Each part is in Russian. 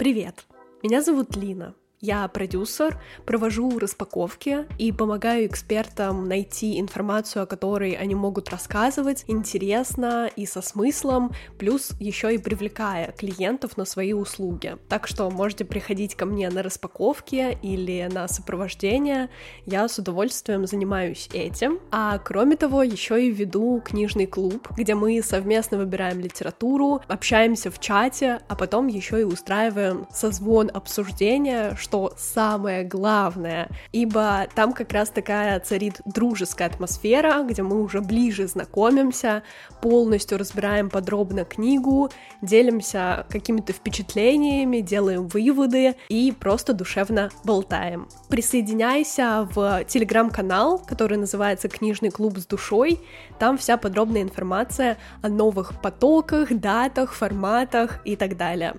Привет! Меня зовут Лина. Я продюсер, провожу распаковки и помогаю экспертам найти информацию, о которой они могут рассказывать интересно и со смыслом, плюс еще и привлекая клиентов на свои услуги. Так что можете приходить ко мне на распаковки или на сопровождение, я с удовольствием занимаюсь этим. А кроме того, еще и веду книжный клуб, где мы совместно выбираем литературу, общаемся в чате, а потом еще и устраиваем созвон обсуждения, что самое главное, ибо там как раз такая царит дружеская атмосфера, где мы уже ближе знакомимся, полностью разбираем подробно книгу, делимся какими-то впечатлениями, делаем выводы и просто душевно болтаем. Присоединяйся в телеграм-канал, который называется «Книжный клуб с душой», там вся подробная информация о новых потоках, датах, форматах и так далее.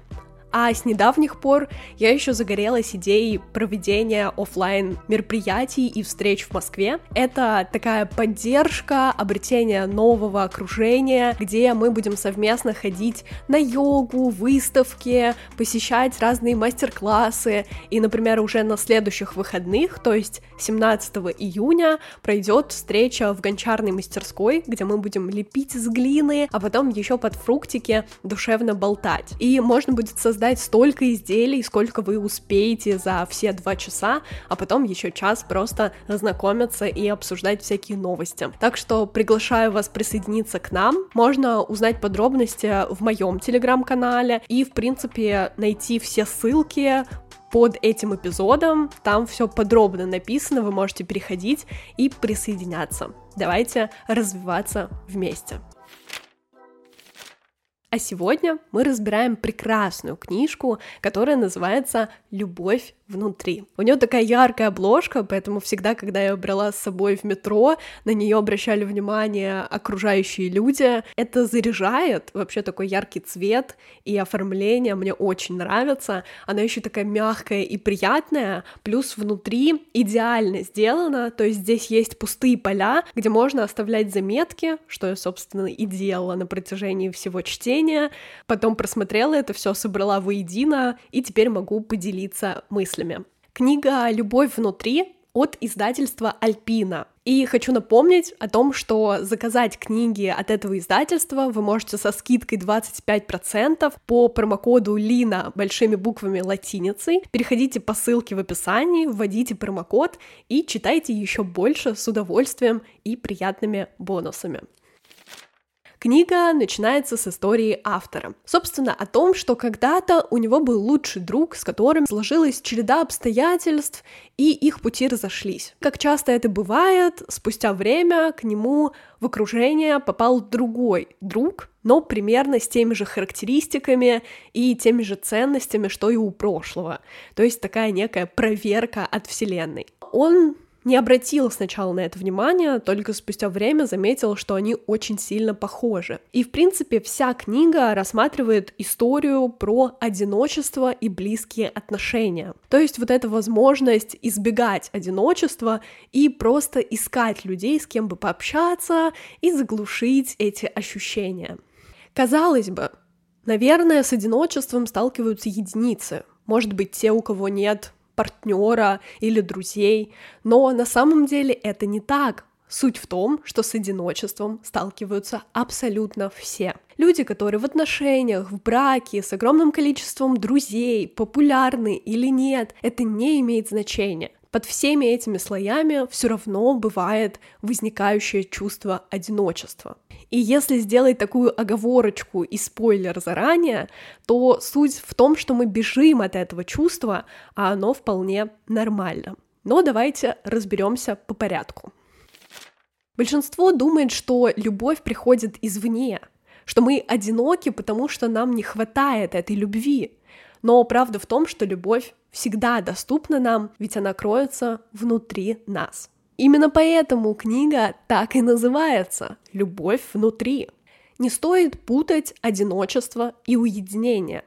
А с недавних пор я еще загорелась идеей проведения офлайн мероприятий и встреч в Москве. Это такая поддержка, обретение нового окружения, где мы будем совместно ходить на йогу, выставки, посещать разные мастер-классы. И, например, уже на следующих выходных, то есть 17 июня, пройдет встреча в гончарной мастерской, где мы будем лепить из глины, а потом еще под фруктики душевно болтать. И можно будет создать создать столько изделий, сколько вы успеете за все два часа, а потом еще час просто знакомиться и обсуждать всякие новости. Так что приглашаю вас присоединиться к нам. Можно узнать подробности в моем телеграм-канале и, в принципе, найти все ссылки под этим эпизодом. Там все подробно написано, вы можете переходить и присоединяться. Давайте развиваться вместе. А сегодня мы разбираем прекрасную книжку, которая называется «Любовь внутри. У нее такая яркая обложка, поэтому всегда, когда я брала с собой в метро, на нее обращали внимание окружающие люди. Это заряжает, вообще такой яркий цвет и оформление мне очень нравится. Она еще такая мягкая и приятная, плюс внутри идеально сделана, то есть здесь есть пустые поля, где можно оставлять заметки, что я, собственно, и делала на протяжении всего чтения. Потом просмотрела это все, собрала воедино, и теперь могу поделиться мыслями мыслями. Книга «Любовь внутри» от издательства Альпина. И хочу напомнить о том, что заказать книги от этого издательства вы можете со скидкой 25% по промокоду Лина большими буквами латиницей. Переходите по ссылке в описании, вводите промокод и читайте еще больше с удовольствием и приятными бонусами. Книга начинается с истории автора. Собственно, о том, что когда-то у него был лучший друг, с которым сложилась череда обстоятельств, и их пути разошлись. Как часто это бывает, спустя время к нему в окружение попал другой друг, но примерно с теми же характеристиками и теми же ценностями, что и у прошлого. То есть такая некая проверка от Вселенной. Он не обратил сначала на это внимание, только спустя время заметил, что они очень сильно похожи. И, в принципе, вся книга рассматривает историю про одиночество и близкие отношения. То есть вот эта возможность избегать одиночества и просто искать людей, с кем бы пообщаться и заглушить эти ощущения. Казалось бы, наверное, с одиночеством сталкиваются единицы. Может быть, те, у кого нет партнера или друзей, но на самом деле это не так. Суть в том, что с одиночеством сталкиваются абсолютно все. Люди, которые в отношениях, в браке, с огромным количеством друзей, популярны или нет, это не имеет значения под всеми этими слоями все равно бывает возникающее чувство одиночества. И если сделать такую оговорочку и спойлер заранее, то суть в том, что мы бежим от этого чувства, а оно вполне нормально. Но давайте разберемся по порядку. Большинство думает, что любовь приходит извне, что мы одиноки, потому что нам не хватает этой любви. Но правда в том, что любовь всегда доступна нам, ведь она кроется внутри нас. Именно поэтому книга так и называется «Любовь внутри». Не стоит путать одиночество и уединение,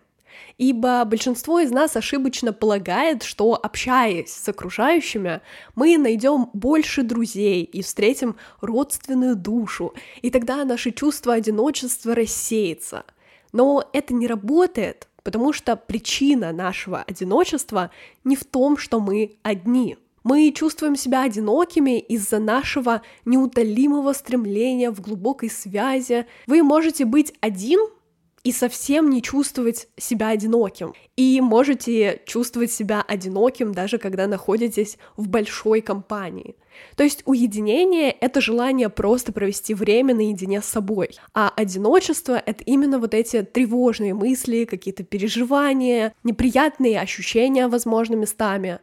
ибо большинство из нас ошибочно полагает, что общаясь с окружающими, мы найдем больше друзей и встретим родственную душу, и тогда наше чувство одиночества рассеется. Но это не работает, потому что причина нашего одиночества не в том, что мы одни. Мы чувствуем себя одинокими из-за нашего неутолимого стремления в глубокой связи. Вы можете быть один и совсем не чувствовать себя одиноким. И можете чувствовать себя одиноким даже когда находитесь в большой компании. То есть уединение — это желание просто провести время наедине с собой, а одиночество — это именно вот эти тревожные мысли, какие-то переживания, неприятные ощущения, возможно, местами,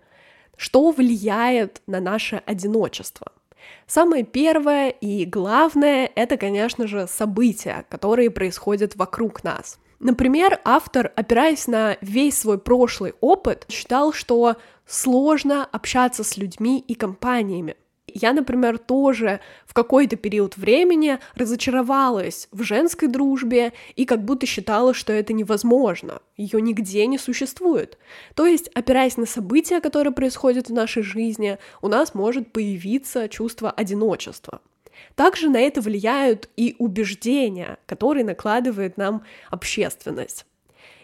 что влияет на наше одиночество. Самое первое и главное — это, конечно же, события, которые происходят вокруг нас. Например, автор, опираясь на весь свой прошлый опыт, считал, что сложно общаться с людьми и компаниями. Я, например, тоже в какой-то период времени разочаровалась в женской дружбе и как будто считала, что это невозможно, ее нигде не существует. То есть, опираясь на события, которые происходят в нашей жизни, у нас может появиться чувство одиночества. Также на это влияют и убеждения, которые накладывает нам общественность.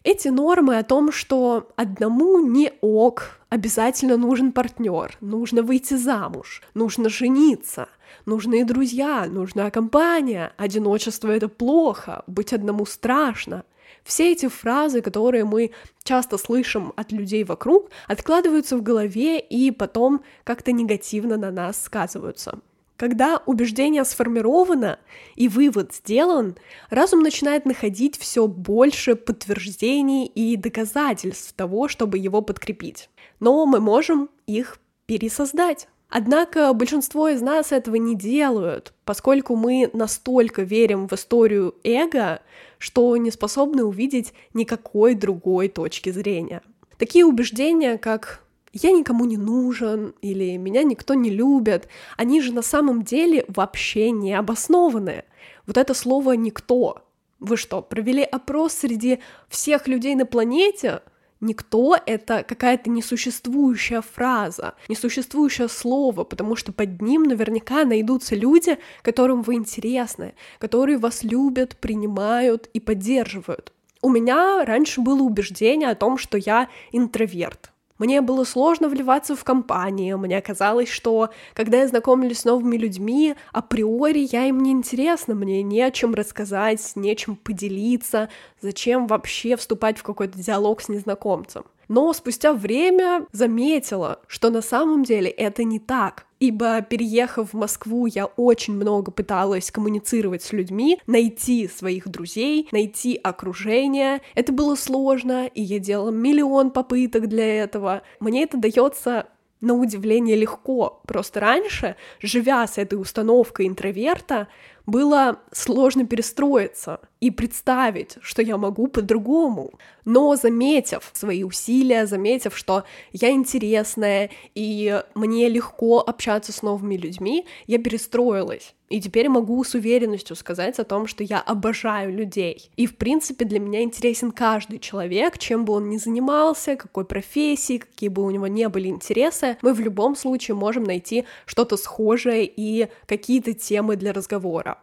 Эти нормы о том, что одному не ок, обязательно нужен партнер, нужно выйти замуж, нужно жениться, нужны друзья, нужна компания, одиночество это плохо, быть одному страшно. Все эти фразы, которые мы часто слышим от людей вокруг, откладываются в голове и потом как-то негативно на нас сказываются. Когда убеждение сформировано и вывод сделан, разум начинает находить все больше подтверждений и доказательств того, чтобы его подкрепить. Но мы можем их пересоздать. Однако большинство из нас этого не делают, поскольку мы настолько верим в историю эго, что не способны увидеть никакой другой точки зрения. Такие убеждения, как я никому не нужен или меня никто не любит, они же на самом деле вообще не обоснованные. Вот это слово «никто». Вы что, провели опрос среди всех людей на планете? Никто — это какая-то несуществующая фраза, несуществующее слово, потому что под ним наверняка найдутся люди, которым вы интересны, которые вас любят, принимают и поддерживают. У меня раньше было убеждение о том, что я интроверт. Мне было сложно вливаться в компании, мне казалось, что когда я знакомлюсь с новыми людьми, априори я им не интересна, мне не о чем рассказать, нечем поделиться, зачем вообще вступать в какой-то диалог с незнакомцем. Но спустя время заметила, что на самом деле это не так ибо переехав в Москву, я очень много пыталась коммуницировать с людьми, найти своих друзей, найти окружение. Это было сложно, и я делала миллион попыток для этого. Мне это дается на удивление легко. Просто раньше, живя с этой установкой интроверта, было сложно перестроиться и представить, что я могу по-другому. Но заметив свои усилия, заметив, что я интересная и мне легко общаться с новыми людьми, я перестроилась. И теперь могу с уверенностью сказать о том, что я обожаю людей. И, в принципе, для меня интересен каждый человек, чем бы он ни занимался, какой профессии, какие бы у него не были интересы, мы в любом случае можем найти что-то схожее и какие-то темы для разговора.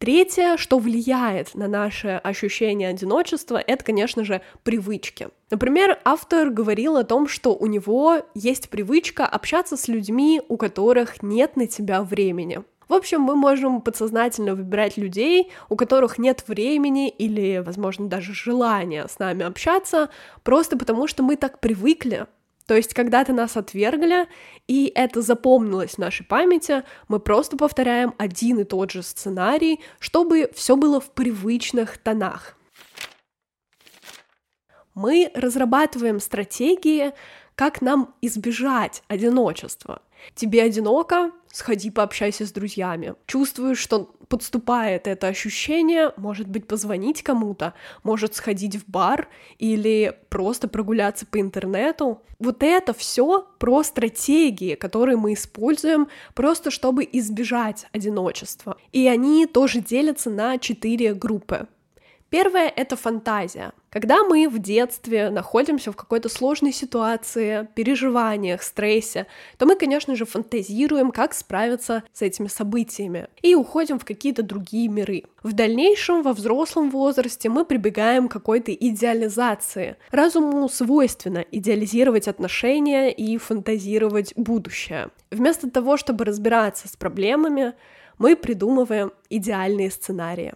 Третье, что влияет на наше ощущение одиночества, это, конечно же, привычки. Например, автор говорил о том, что у него есть привычка общаться с людьми, у которых нет на тебя времени. В общем, мы можем подсознательно выбирать людей, у которых нет времени или, возможно, даже желания с нами общаться, просто потому что мы так привыкли, то есть, когда-то нас отвергли, и это запомнилось в нашей памяти, мы просто повторяем один и тот же сценарий, чтобы все было в привычных тонах. Мы разрабатываем стратегии, как нам избежать одиночества. Тебе одиноко? Сходи пообщайся с друзьями. Чувствуешь, что подступает это ощущение, может быть, позвонить кому-то, может сходить в бар или просто прогуляться по интернету. Вот это все про стратегии, которые мы используем просто чтобы избежать одиночества. И они тоже делятся на четыре группы. Первое — это фантазия. Когда мы в детстве находимся в какой-то сложной ситуации, переживаниях, стрессе, то мы, конечно же, фантазируем, как справиться с этими событиями, и уходим в какие-то другие миры. В дальнейшем, во взрослом возрасте, мы прибегаем к какой-то идеализации. Разуму свойственно идеализировать отношения и фантазировать будущее. Вместо того, чтобы разбираться с проблемами, мы придумываем идеальные сценарии.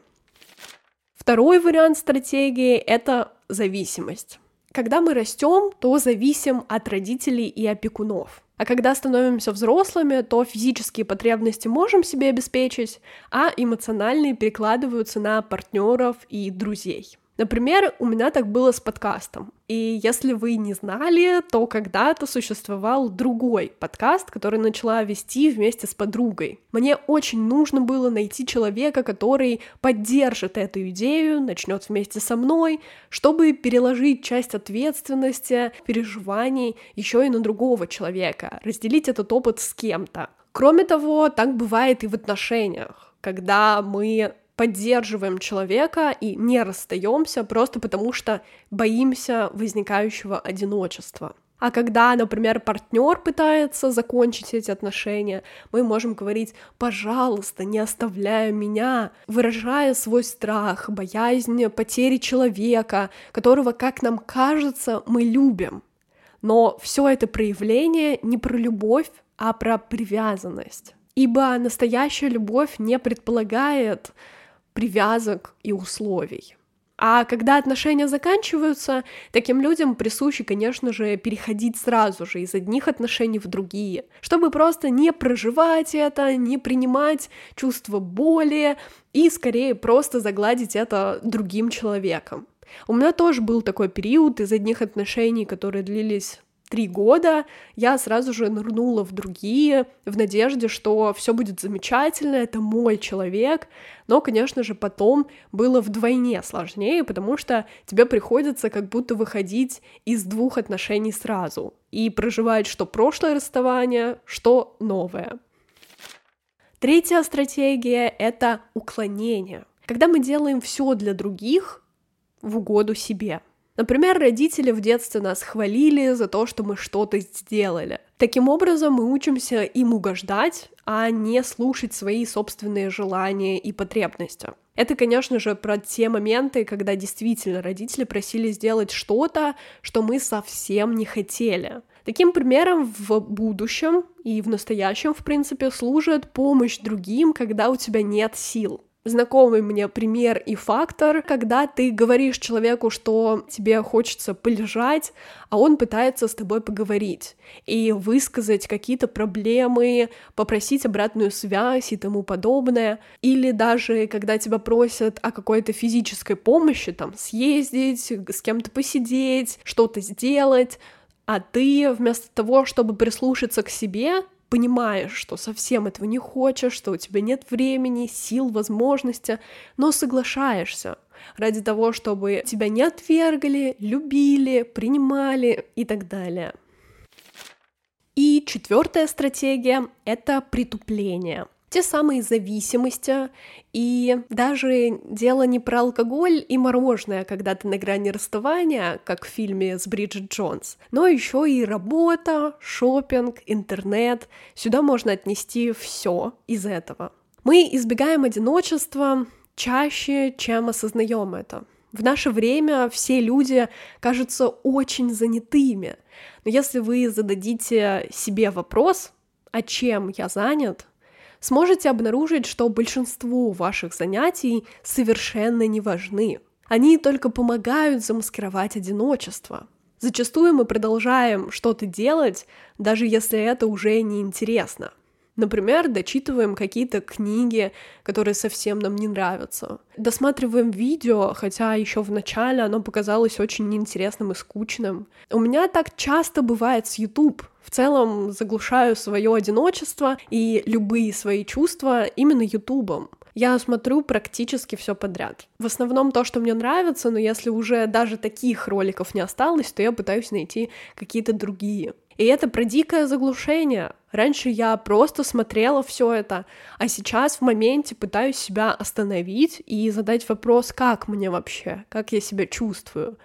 Второй вариант стратегии — это зависимость. Когда мы растем, то зависим от родителей и опекунов. А когда становимся взрослыми, то физические потребности можем себе обеспечить, а эмоциональные перекладываются на партнеров и друзей. Например, у меня так было с подкастом. И если вы не знали, то когда-то существовал другой подкаст, который начала вести вместе с подругой. Мне очень нужно было найти человека, который поддержит эту идею, начнет вместе со мной, чтобы переложить часть ответственности, переживаний еще и на другого человека, разделить этот опыт с кем-то. Кроме того, так бывает и в отношениях, когда мы поддерживаем человека и не расстаемся просто потому, что боимся возникающего одиночества. А когда, например, партнер пытается закончить эти отношения, мы можем говорить, пожалуйста, не оставляй меня, выражая свой страх, боязнь потери человека, которого, как нам кажется, мы любим. Но все это проявление не про любовь, а про привязанность. Ибо настоящая любовь не предполагает привязок и условий. А когда отношения заканчиваются, таким людям присуще, конечно же, переходить сразу же из одних отношений в другие, чтобы просто не проживать это, не принимать чувство боли и скорее просто загладить это другим человеком. У меня тоже был такой период из одних отношений, которые длились три года я сразу же нырнула в другие, в надежде, что все будет замечательно, это мой человек. Но, конечно же, потом было вдвойне сложнее, потому что тебе приходится как будто выходить из двух отношений сразу и проживать что прошлое расставание, что новое. Третья стратегия — это уклонение. Когда мы делаем все для других в угоду себе — Например, родители в детстве нас хвалили за то, что мы что-то сделали. Таким образом, мы учимся им угождать, а не слушать свои собственные желания и потребности. Это, конечно же, про те моменты, когда действительно родители просили сделать что-то, что мы совсем не хотели. Таким примером в будущем и в настоящем, в принципе, служит помощь другим, когда у тебя нет сил знакомый мне пример и фактор, когда ты говоришь человеку, что тебе хочется полежать, а он пытается с тобой поговорить и высказать какие-то проблемы, попросить обратную связь и тому подобное. Или даже когда тебя просят о какой-то физической помощи, там, съездить, с кем-то посидеть, что-то сделать, а ты вместо того, чтобы прислушаться к себе, понимаешь, что совсем этого не хочешь, что у тебя нет времени, сил, возможности, но соглашаешься ради того, чтобы тебя не отвергли, любили, принимали и так далее. И четвертая стратегия — это притупление те самые зависимости, и даже дело не про алкоголь и мороженое, когда ты на грани расставания, как в фильме с Бриджит Джонс, но еще и работа, шопинг, интернет. Сюда можно отнести все из этого. Мы избегаем одиночества чаще, чем осознаем это. В наше время все люди кажутся очень занятыми. Но если вы зададите себе вопрос, а чем я занят, сможете обнаружить, что большинство ваших занятий совершенно не важны. Они только помогают замаскировать одиночество. Зачастую мы продолжаем что-то делать, даже если это уже не интересно. Например, дочитываем какие-то книги, которые совсем нам не нравятся. Досматриваем видео, хотя еще в начале оно показалось очень неинтересным и скучным. У меня так часто бывает с YouTube. В целом заглушаю свое одиночество и любые свои чувства именно Ютубом. Я смотрю практически все подряд. В основном то, что мне нравится, но если уже даже таких роликов не осталось, то я пытаюсь найти какие-то другие. И это про дикое заглушение. Раньше я просто смотрела все это, а сейчас в моменте пытаюсь себя остановить и задать вопрос, как мне вообще, как я себя чувствую.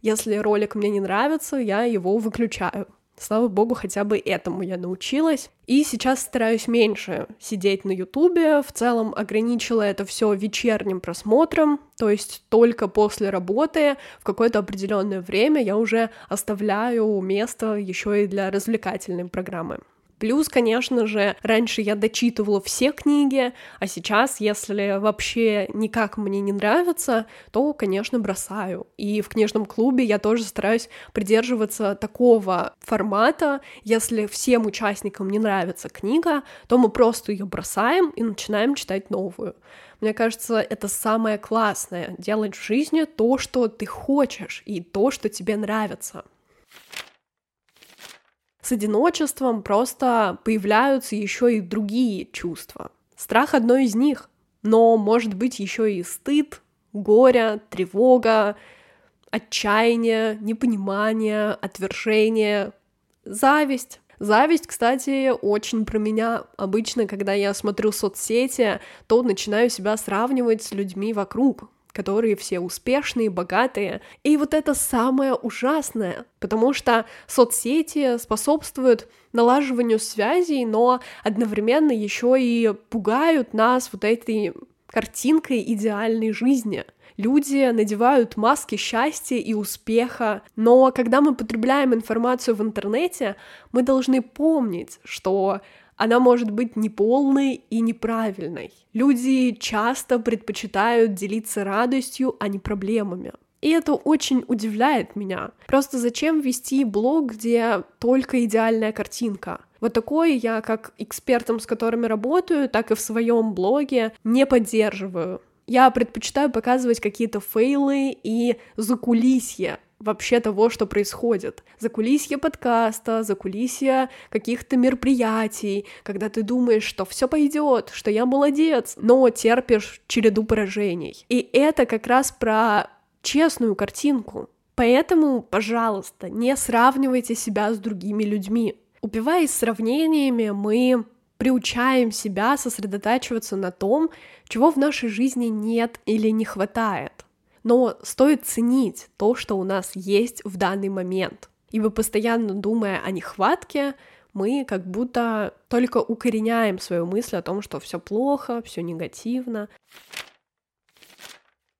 Если ролик мне не нравится, я его выключаю. Слава богу, хотя бы этому я научилась. И сейчас стараюсь меньше сидеть на Ютубе. В целом ограничила это все вечерним просмотром, то есть только после работы в какое-то определенное время я уже оставляю место еще и для развлекательной программы. Плюс, конечно же, раньше я дочитывала все книги, а сейчас, если вообще никак мне не нравится, то, конечно, бросаю. И в книжном клубе я тоже стараюсь придерживаться такого формата. Если всем участникам не нравится книга, то мы просто ее бросаем и начинаем читать новую. Мне кажется, это самое классное — делать в жизни то, что ты хочешь, и то, что тебе нравится с одиночеством просто появляются еще и другие чувства. Страх одно из них, но может быть еще и стыд, горе, тревога, отчаяние, непонимание, отвержение, зависть. Зависть, кстати, очень про меня. Обычно, когда я смотрю соцсети, то начинаю себя сравнивать с людьми вокруг которые все успешные, богатые. И вот это самое ужасное, потому что соцсети способствуют налаживанию связей, но одновременно еще и пугают нас вот этой картинкой идеальной жизни. Люди надевают маски счастья и успеха, но когда мы потребляем информацию в интернете, мы должны помнить, что она может быть неполной и неправильной. Люди часто предпочитают делиться радостью, а не проблемами. И это очень удивляет меня. Просто зачем вести блог, где только идеальная картинка? Вот такое я, как экспертом, с которыми работаю, так и в своем блоге не поддерживаю. Я предпочитаю показывать какие-то фейлы и закулисье вообще того, что происходит. За кулисье подкаста, за кулисье каких-то мероприятий, когда ты думаешь, что все пойдет, что я молодец, но терпишь череду поражений. И это как раз про честную картинку. Поэтому, пожалуйста, не сравнивайте себя с другими людьми. Упиваясь сравнениями, мы приучаем себя сосредотачиваться на том, чего в нашей жизни нет или не хватает но стоит ценить то, что у нас есть в данный момент. Ибо постоянно думая о нехватке, мы как будто только укореняем свою мысль о том, что все плохо, все негативно.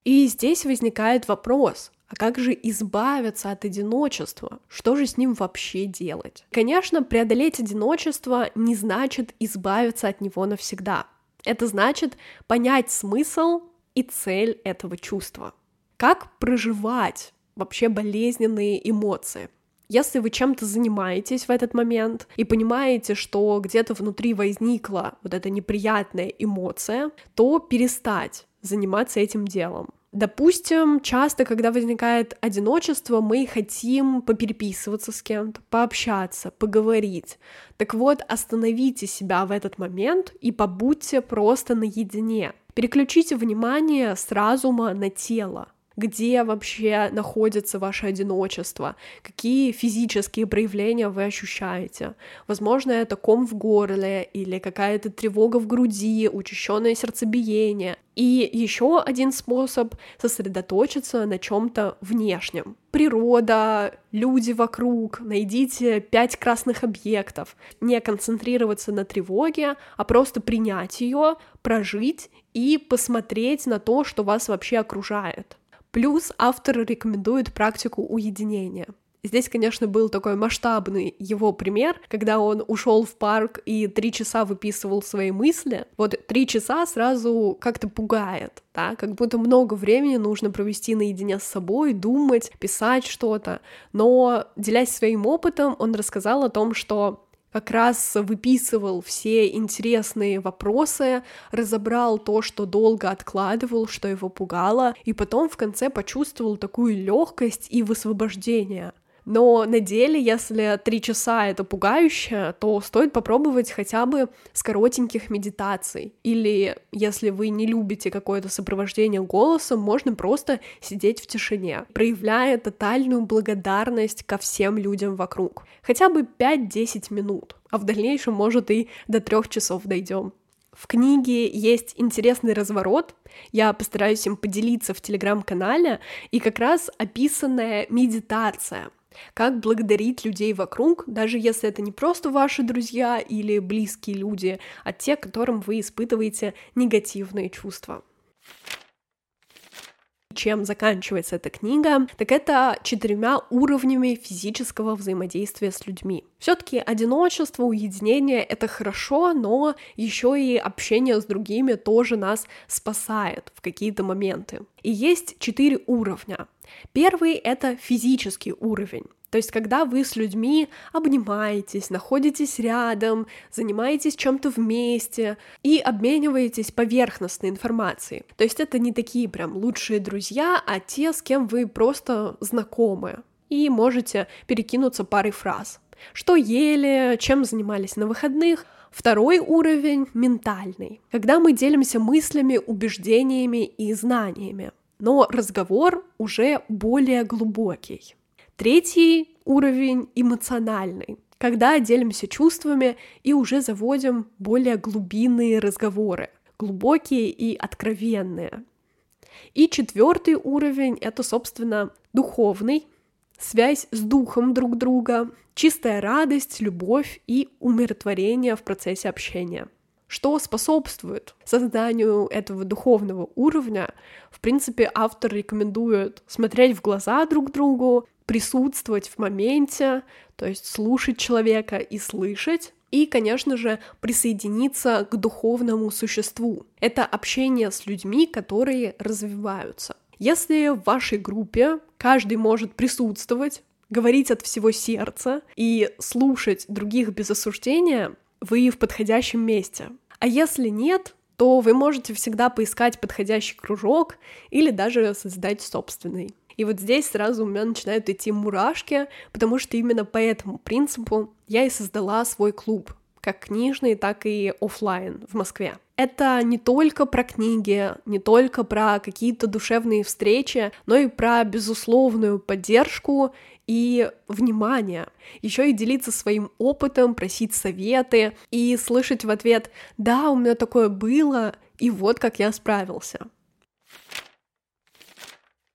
И здесь возникает вопрос, а как же избавиться от одиночества? Что же с ним вообще делать? Конечно, преодолеть одиночество не значит избавиться от него навсегда. Это значит понять смысл и цель этого чувства. Как проживать вообще болезненные эмоции? Если вы чем-то занимаетесь в этот момент и понимаете, что где-то внутри возникла вот эта неприятная эмоция, то перестать заниматься этим делом. Допустим, часто, когда возникает одиночество, мы хотим попереписываться с кем-то, пообщаться, поговорить. Так вот, остановите себя в этот момент и побудьте просто наедине. Переключите внимание с разума на тело где вообще находится ваше одиночество, какие физические проявления вы ощущаете. Возможно, это ком в горле или какая-то тревога в груди, учащенное сердцебиение. И еще один способ сосредоточиться на чем-то внешнем. Природа, люди вокруг, найдите пять красных объектов. Не концентрироваться на тревоге, а просто принять ее, прожить и посмотреть на то, что вас вообще окружает. Плюс автор рекомендует практику уединения. Здесь, конечно, был такой масштабный его пример, когда он ушел в парк и три часа выписывал свои мысли. Вот три часа сразу как-то пугает, да, как будто много времени нужно провести наедине с собой, думать, писать что-то. Но, делясь своим опытом, он рассказал о том, что как раз выписывал все интересные вопросы, разобрал то, что долго откладывал, что его пугало, и потом в конце почувствовал такую легкость и высвобождение. Но на деле, если три часа это пугающе, то стоит попробовать хотя бы с коротеньких медитаций. Или если вы не любите какое-то сопровождение голосом, можно просто сидеть в тишине, проявляя тотальную благодарность ко всем людям вокруг. Хотя бы 5-10 минут, а в дальнейшем, может, и до трех часов дойдем. В книге есть интересный разворот, я постараюсь им поделиться в телеграм-канале, и как раз описанная медитация — как благодарить людей вокруг, даже если это не просто ваши друзья или близкие люди, а те, которым вы испытываете негативные чувства чем заканчивается эта книга, так это четырьмя уровнями физического взаимодействия с людьми. Все-таки одиночество, уединение — это хорошо, но еще и общение с другими тоже нас спасает в какие-то моменты. И есть четыре уровня. Первый — это физический уровень. То есть, когда вы с людьми обнимаетесь, находитесь рядом, занимаетесь чем-то вместе и обмениваетесь поверхностной информацией. То есть, это не такие прям лучшие друзья, а те, с кем вы просто знакомы и можете перекинуться парой фраз. Что ели, чем занимались на выходных, Второй уровень — ментальный, когда мы делимся мыслями, убеждениями и знаниями. Но разговор уже более глубокий. Третий уровень эмоциональный, когда делимся чувствами и уже заводим более глубинные разговоры, глубокие и откровенные. И четвертый уровень — это, собственно, духовный, связь с духом друг друга, чистая радость, любовь и умиротворение в процессе общения — что способствует созданию этого духовного уровня. В принципе, автор рекомендует смотреть в глаза друг другу, присутствовать в моменте, то есть слушать человека и слышать, и, конечно же, присоединиться к духовному существу. Это общение с людьми, которые развиваются. Если в вашей группе каждый может присутствовать, говорить от всего сердца и слушать других без осуждения, вы в подходящем месте. А если нет, то вы можете всегда поискать подходящий кружок или даже создать собственный. И вот здесь сразу у меня начинают идти мурашки, потому что именно по этому принципу я и создала свой клуб, как книжный, так и офлайн в Москве. Это не только про книги, не только про какие-то душевные встречи, но и про безусловную поддержку и внимание. Еще и делиться своим опытом, просить советы и слышать в ответ «Да, у меня такое было, и вот как я справился».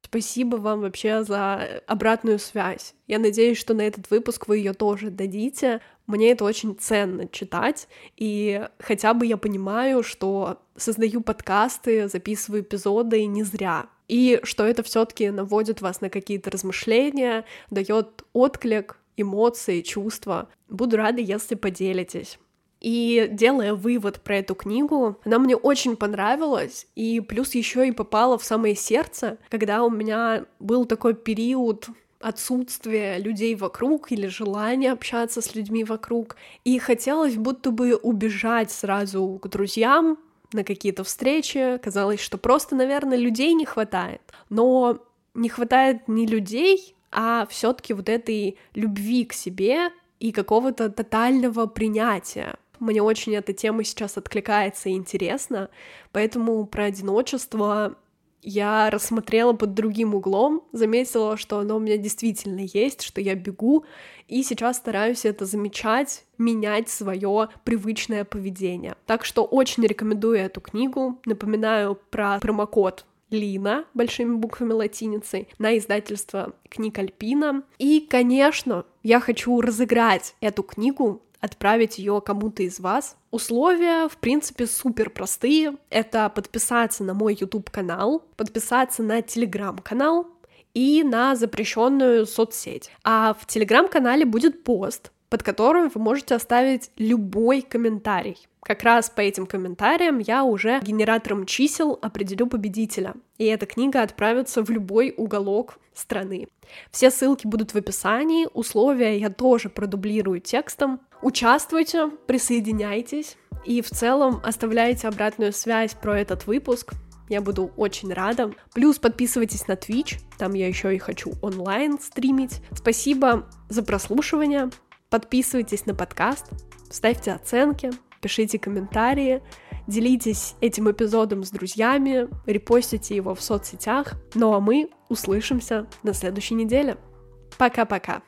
Спасибо вам вообще за обратную связь. Я надеюсь, что на этот выпуск вы ее тоже дадите. Мне это очень ценно читать, и хотя бы я понимаю, что создаю подкасты, записываю эпизоды не зря, и что это все-таки наводит вас на какие-то размышления, дает отклик, эмоции, чувства. Буду рада, если поделитесь. И делая вывод про эту книгу, она мне очень понравилась, и плюс еще и попала в самое сердце, когда у меня был такой период отсутствия людей вокруг или желания общаться с людьми вокруг. И хотелось будто бы убежать сразу к друзьям на какие-то встречи. Казалось, что просто, наверное, людей не хватает. Но не хватает не людей, а все-таки вот этой любви к себе и какого-то тотального принятия. Мне очень эта тема сейчас откликается и интересна, поэтому про одиночество я рассмотрела под другим углом, заметила, что оно у меня действительно есть, что я бегу, и сейчас стараюсь это замечать, менять свое привычное поведение. Так что очень рекомендую эту книгу. Напоминаю про промокод Лина большими буквами латиницей на издательство книг Альпина. И, конечно, я хочу разыграть эту книгу отправить ее кому-то из вас. Условия, в принципе, супер простые. Это подписаться на мой YouTube канал, подписаться на Telegram канал и на запрещенную соцсеть. А в Telegram канале будет пост, под которым вы можете оставить любой комментарий. Как раз по этим комментариям я уже генератором чисел определю победителя, и эта книга отправится в любой уголок страны. Все ссылки будут в описании, условия я тоже продублирую текстом. Участвуйте, присоединяйтесь и в целом оставляйте обратную связь про этот выпуск. Я буду очень рада. Плюс подписывайтесь на Twitch, там я еще и хочу онлайн стримить. Спасибо за прослушивание. Подписывайтесь на подкаст, ставьте оценки, пишите комментарии, делитесь этим эпизодом с друзьями, репостите его в соцсетях. Ну а мы услышимся на следующей неделе. Пока-пока.